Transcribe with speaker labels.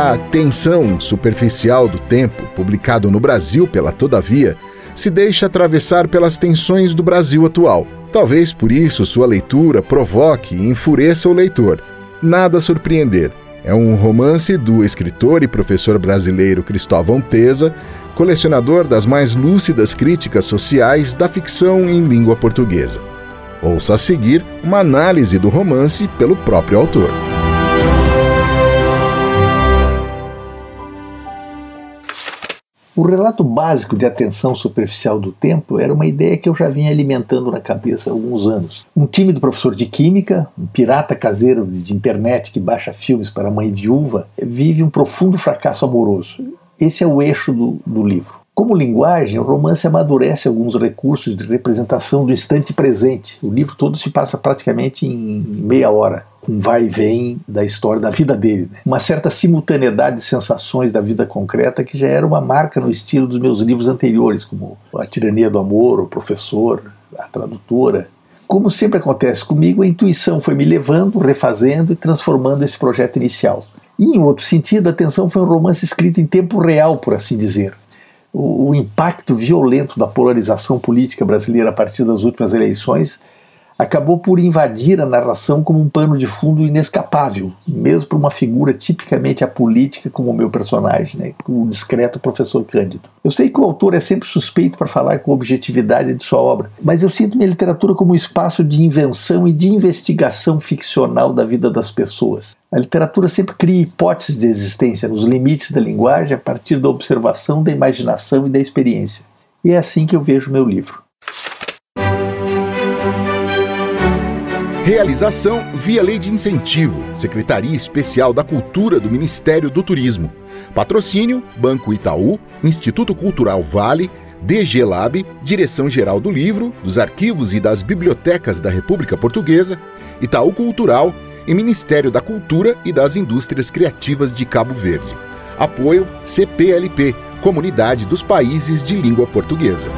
Speaker 1: A Tensão Superficial do Tempo, publicado no Brasil pela Todavia, se deixa atravessar pelas tensões do Brasil atual. Talvez por isso sua leitura provoque e enfureça o leitor. Nada a surpreender. É um romance do escritor e professor brasileiro Cristóvão Teza, colecionador das mais lúcidas críticas sociais da ficção em língua portuguesa. Ouça a seguir uma análise do romance pelo próprio autor.
Speaker 2: O relato básico de atenção superficial do tempo era uma ideia que eu já vinha alimentando na cabeça há alguns anos. Um tímido professor de química, um pirata caseiro de internet que baixa filmes para a mãe viúva, vive um profundo fracasso amoroso. Esse é o eixo do, do livro. Como linguagem, o romance amadurece alguns recursos de representação do instante presente. O livro todo se passa praticamente em meia hora, com vai e vem da história da vida dele. Né? Uma certa simultaneidade de sensações da vida concreta que já era uma marca no estilo dos meus livros anteriores, como A Tirania do Amor, O Professor, A Tradutora. Como sempre acontece comigo, a intuição foi me levando, refazendo e transformando esse projeto inicial. E, em outro sentido, a Atenção foi um romance escrito em tempo real, por assim dizer o, o impacto violento da polarização política brasileira a partir das últimas eleições acabou por invadir a narração como um pano de fundo inescapável, mesmo para uma figura tipicamente apolítica como o meu personagem, né, o discreto professor Cândido. Eu sei que o autor é sempre suspeito para falar com objetividade de sua obra, mas eu sinto minha literatura como um espaço de invenção e de investigação ficcional da vida das pessoas. A literatura sempre cria hipóteses de existência nos limites da linguagem a partir da observação, da imaginação e da experiência. E é assim que eu vejo meu livro.
Speaker 1: Realização via Lei de Incentivo, Secretaria Especial da Cultura do Ministério do Turismo. Patrocínio: Banco Itaú, Instituto Cultural Vale, DG Lab, Direção-Geral do Livro, dos Arquivos e das Bibliotecas da República Portuguesa, Itaú Cultural e Ministério da Cultura e das Indústrias Criativas de Cabo Verde. Apoio CPLP, Comunidade dos Países de Língua Portuguesa.